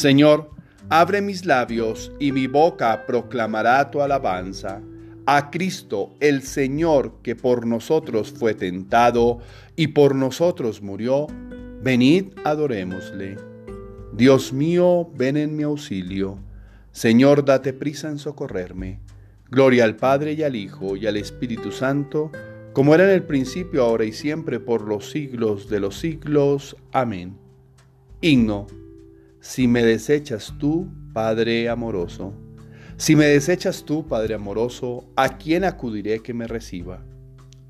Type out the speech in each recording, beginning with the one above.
Señor, abre mis labios y mi boca proclamará tu alabanza. A Cristo, el Señor, que por nosotros fue tentado y por nosotros murió, venid, adorémosle. Dios mío, ven en mi auxilio. Señor, date prisa en socorrerme. Gloria al Padre y al Hijo y al Espíritu Santo, como era en el principio, ahora y siempre, por los siglos de los siglos. Amén. Himno si me desechas tú, Padre amoroso. Si me desechas tú, Padre amoroso, ¿a quién acudiré que me reciba?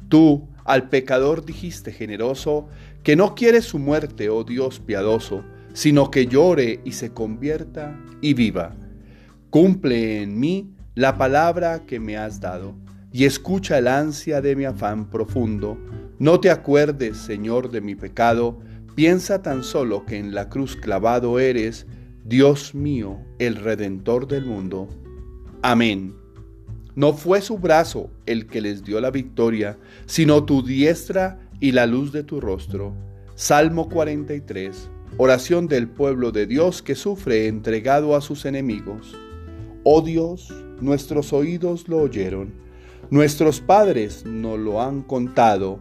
Tú, al pecador dijiste generoso, que no quieres su muerte, oh Dios piadoso, sino que llore y se convierta y viva. Cumple en mí la palabra que me has dado, y escucha el ansia de mi afán profundo. No te acuerdes, Señor, de mi pecado, Piensa tan solo que en la cruz clavado eres, Dios mío, el Redentor del mundo. Amén. No fue su brazo el que les dio la victoria, sino tu diestra y la luz de tu rostro. Salmo 43. Oración del pueblo de Dios que sufre entregado a sus enemigos. Oh Dios, nuestros oídos lo oyeron, nuestros padres nos lo han contado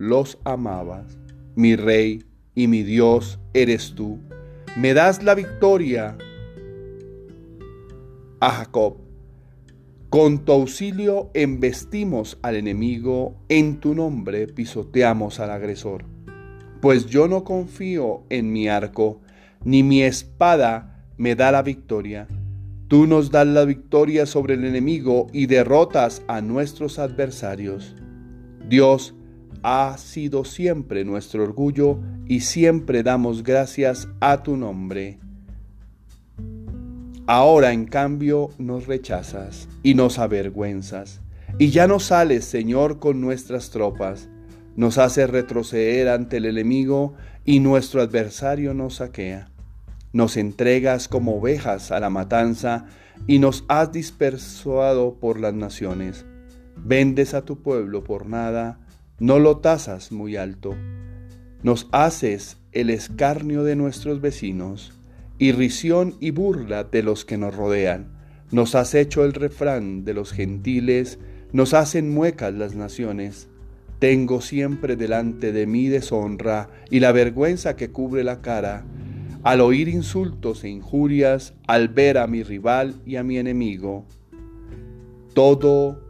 los amabas. Mi rey y mi Dios eres tú. Me das la victoria a Jacob. Con tu auxilio embestimos al enemigo, en tu nombre pisoteamos al agresor. Pues yo no confío en mi arco, ni mi espada me da la victoria. Tú nos das la victoria sobre el enemigo y derrotas a nuestros adversarios. Dios, ha sido siempre nuestro orgullo y siempre damos gracias a tu nombre. Ahora en cambio nos rechazas y nos avergüenzas, y ya no sales, Señor, con nuestras tropas, nos haces retroceder ante el enemigo y nuestro adversario nos saquea. Nos entregas como ovejas a la matanza y nos has dispersado por las naciones. Vendes a tu pueblo por nada, no lo tasas muy alto. Nos haces el escarnio de nuestros vecinos, irrisión y burla de los que nos rodean. Nos has hecho el refrán de los gentiles, nos hacen muecas las naciones. Tengo siempre delante de mí deshonra y la vergüenza que cubre la cara, al oír insultos e injurias, al ver a mi rival y a mi enemigo. Todo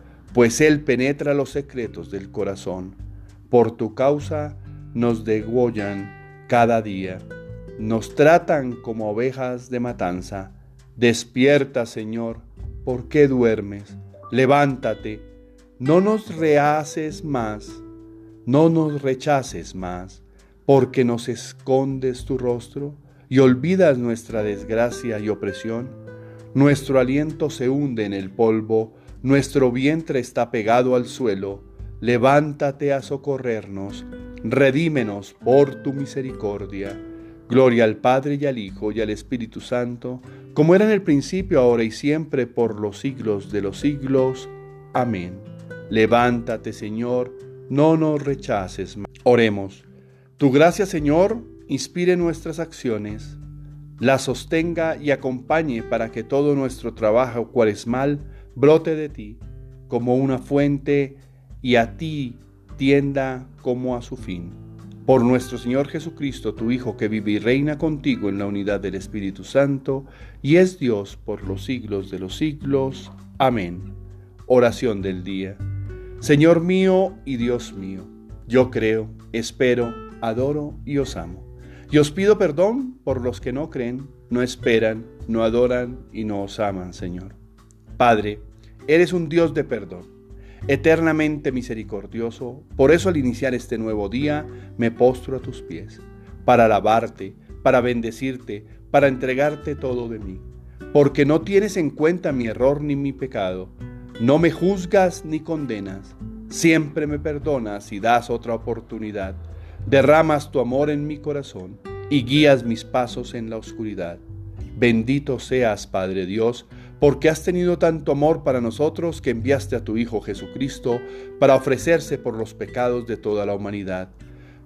pues Él penetra los secretos del corazón. Por tu causa nos degollan cada día, nos tratan como ovejas de matanza. Despierta, Señor, ¿por qué duermes? Levántate, no nos rehaces más, no nos rechaces más, porque nos escondes tu rostro y olvidas nuestra desgracia y opresión. Nuestro aliento se hunde en el polvo, nuestro vientre está pegado al suelo levántate a socorrernos, redímenos por tu misericordia. Gloria al Padre y al Hijo y al Espíritu Santo, como era en el principio, ahora y siempre, por los siglos de los siglos. Amén. Levántate, Señor, no nos rechaces. Oremos. Tu gracia, Señor, inspire nuestras acciones, la sostenga y acompañe para que todo nuestro trabajo cuaresmal brote de ti como una fuente y a ti tienda como a su fin. Por nuestro Señor Jesucristo, tu Hijo, que vive y reina contigo en la unidad del Espíritu Santo, y es Dios por los siglos de los siglos. Amén. Oración del día. Señor mío y Dios mío, yo creo, espero, adoro y os amo. Y os pido perdón por los que no creen, no esperan, no adoran y no os aman, Señor. Padre, eres un Dios de perdón eternamente misericordioso. Por eso al iniciar este nuevo día me postro a tus pies, para alabarte, para bendecirte, para entregarte todo de mí, porque no tienes en cuenta mi error ni mi pecado, no me juzgas ni condenas, siempre me perdonas y das otra oportunidad, derramas tu amor en mi corazón y guías mis pasos en la oscuridad. Bendito seas, Padre Dios, porque has tenido tanto amor para nosotros que enviaste a tu Hijo Jesucristo para ofrecerse por los pecados de toda la humanidad.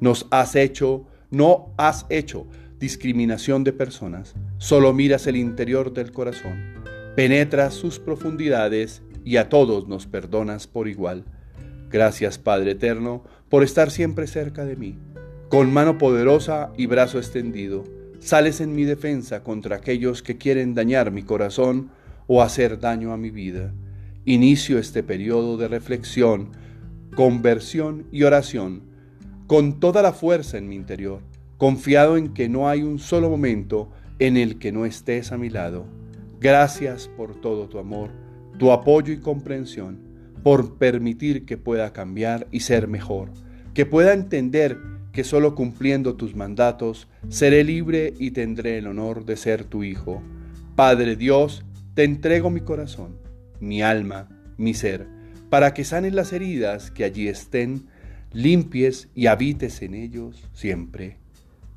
Nos has hecho, no has hecho discriminación de personas, solo miras el interior del corazón, penetras sus profundidades y a todos nos perdonas por igual. Gracias Padre Eterno por estar siempre cerca de mí. Con mano poderosa y brazo extendido, sales en mi defensa contra aquellos que quieren dañar mi corazón o hacer daño a mi vida. Inicio este periodo de reflexión, conversión y oración con toda la fuerza en mi interior, confiado en que no hay un solo momento en el que no estés a mi lado. Gracias por todo tu amor, tu apoyo y comprensión, por permitir que pueda cambiar y ser mejor, que pueda entender que solo cumpliendo tus mandatos seré libre y tendré el honor de ser tu hijo. Padre Dios, te entrego mi corazón, mi alma, mi ser, para que sanes las heridas que allí estén, limpies y habites en ellos siempre.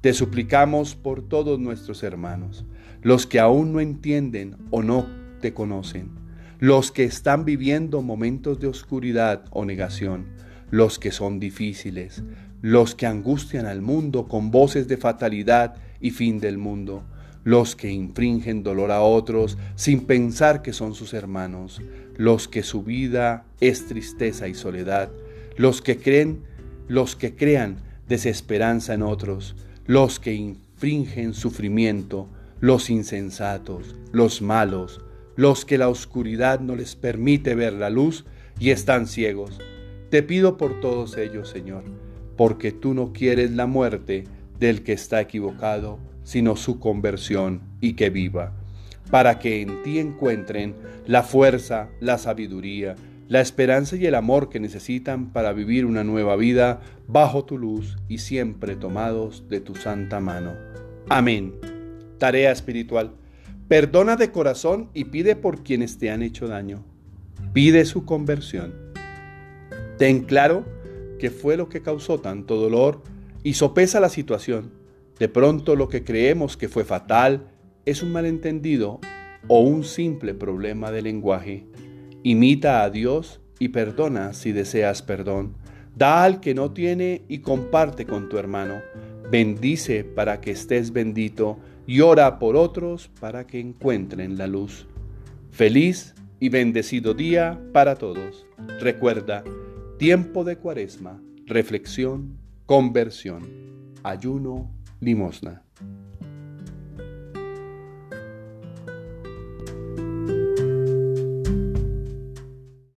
Te suplicamos por todos nuestros hermanos, los que aún no entienden o no te conocen, los que están viviendo momentos de oscuridad o negación, los que son difíciles, los que angustian al mundo con voces de fatalidad y fin del mundo, los que infringen dolor a otros sin pensar que son sus hermanos, los que su vida es tristeza y soledad, los que creen, los que crean desesperanza en otros, los que infringen sufrimiento, los insensatos, los malos, los que la oscuridad no les permite ver la luz y están ciegos. Te pido por todos ellos, Señor, porque tú no quieres la muerte del que está equivocado, sino su conversión y que viva, para que en ti encuentren la fuerza, la sabiduría, la esperanza y el amor que necesitan para vivir una nueva vida bajo tu luz y siempre tomados de tu santa mano. Amén. Tarea espiritual. Perdona de corazón y pide por quienes te han hecho daño. Pide su conversión. Ten claro qué fue lo que causó tanto dolor y sopesa la situación de pronto lo que creemos que fue fatal es un malentendido o un simple problema de lenguaje. Imita a Dios y perdona si deseas perdón. Da al que no tiene y comparte con tu hermano. Bendice para que estés bendito y ora por otros para que encuentren la luz. Feliz y bendecido día para todos. Recuerda, tiempo de cuaresma, reflexión, conversión, ayuno, limosna.